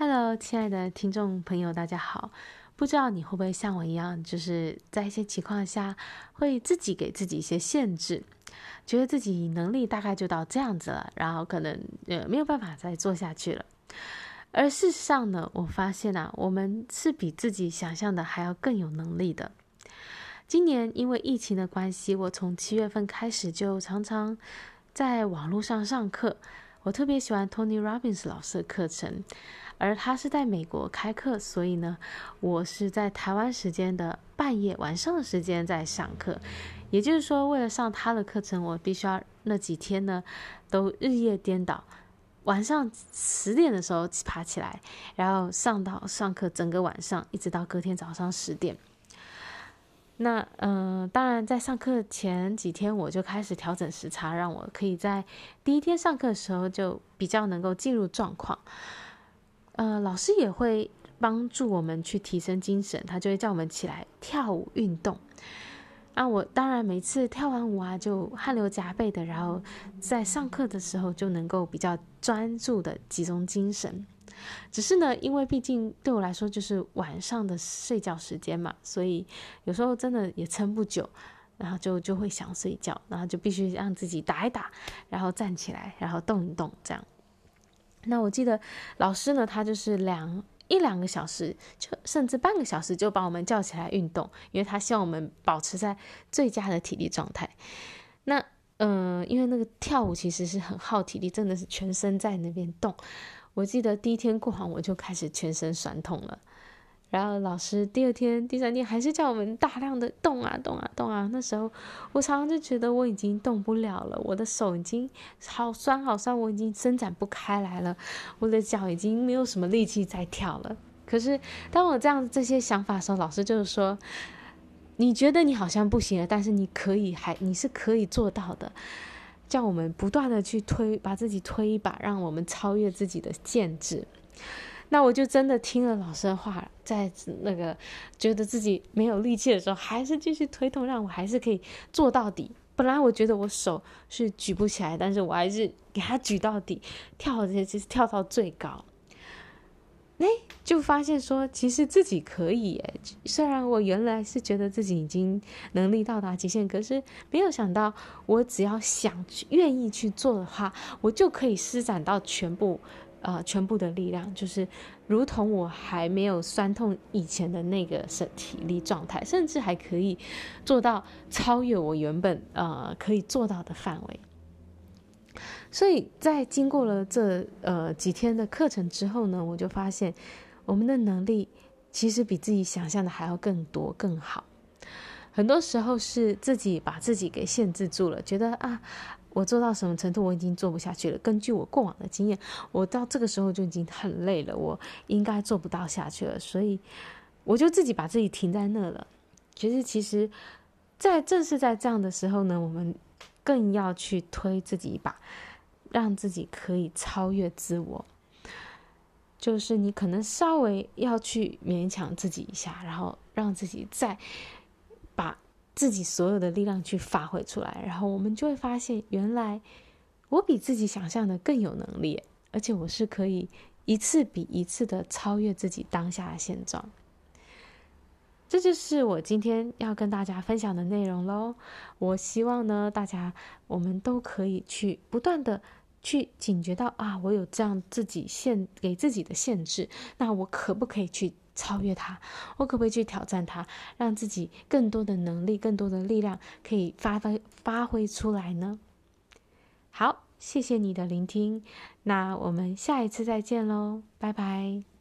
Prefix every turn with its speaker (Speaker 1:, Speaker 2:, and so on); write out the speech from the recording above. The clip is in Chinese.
Speaker 1: Hello，亲爱的听众朋友，大家好。不知道你会不会像我一样，就是在一些情况下会自己给自己一些限制，觉得自己能力大概就到这样子了，然后可能呃没有办法再做下去了。而事实上呢，我发现啊，我们是比自己想象的还要更有能力的。今年因为疫情的关系，我从七月份开始就常常在网络上上课。我特别喜欢 Tony Robbins 老师的课程。而他是在美国开课，所以呢，我是在台湾时间的半夜晚上的时间在上课。也就是说，为了上他的课程，我必须要那几天呢都日夜颠倒，晚上十点的时候爬起来，然后上到上课整个晚上，一直到隔天早上十点。那嗯、当然在上课前几天我就开始调整时差，让我可以在第一天上课的时候就比较能够进入状况。呃，老师也会帮助我们去提升精神，他就会叫我们起来跳舞运动。啊，我当然每次跳完舞啊，就汗流浃背的，然后在上课的时候就能够比较专注的集中精神。只是呢，因为毕竟对我来说就是晚上的睡觉时间嘛，所以有时候真的也撑不久，然后就就会想睡觉，然后就必须让自己打一打，然后站起来，然后动一动，这样。那我记得老师呢，他就是两一两个小时，就甚至半个小时就把我们叫起来运动，因为他希望我们保持在最佳的体力状态。那嗯、因为那个跳舞其实是很耗体力，真的是全身在那边动。我记得第一天过完，我就开始全身酸痛了。然后老师第二天、第三天还是叫我们大量的动啊动啊动啊。那时候我常常就觉得我已经动不了了，我的手已经好酸好酸，我已经伸展不开来了，我的脚已经没有什么力气再跳了。可是当我这样这些想法的时候，老师就是说：“你觉得你好像不行了，但是你可以，还你是可以做到的。”叫我们不断的去推，把自己推一把，让我们超越自己的限制。那我就真的听了老师的话，在那个觉得自己没有力气的时候，还是继续推动，让我还是可以做到底。本来我觉得我手是举不起来，但是我还是给它举到底，跳这些就是跳到最高。哎，就发现说其实自己可以哎，虽然我原来是觉得自己已经能力到达极限，可是没有想到我只要想愿意去做的话，我就可以施展到全部。呃，全部的力量就是，如同我还没有酸痛以前的那个身体力状态，甚至还可以做到超越我原本呃可以做到的范围。所以在经过了这呃几天的课程之后呢，我就发现我们的能力其实比自己想象的还要更多更好。很多时候是自己把自己给限制住了，觉得啊。我做到什么程度，我已经做不下去了。根据我过往的经验，我到这个时候就已经很累了，我应该做不到下去了。所以，我就自己把自己停在那了。其实，其实，在正是在这样的时候呢，我们更要去推自己一把，让自己可以超越自我。就是你可能稍微要去勉强自己一下，然后让自己再。自己所有的力量去发挥出来，然后我们就会发现，原来我比自己想象的更有能力，而且我是可以一次比一次的超越自己当下的现状。这就是我今天要跟大家分享的内容喽。我希望呢，大家我们都可以去不断的去警觉到啊，我有这样自己限给自己的限制，那我可不可以去超越它，我可不可以去挑战它，让自己更多的能力、更多的力量可以发挥发挥出来呢？好，谢谢你的聆听，那我们下一次再见喽，拜拜。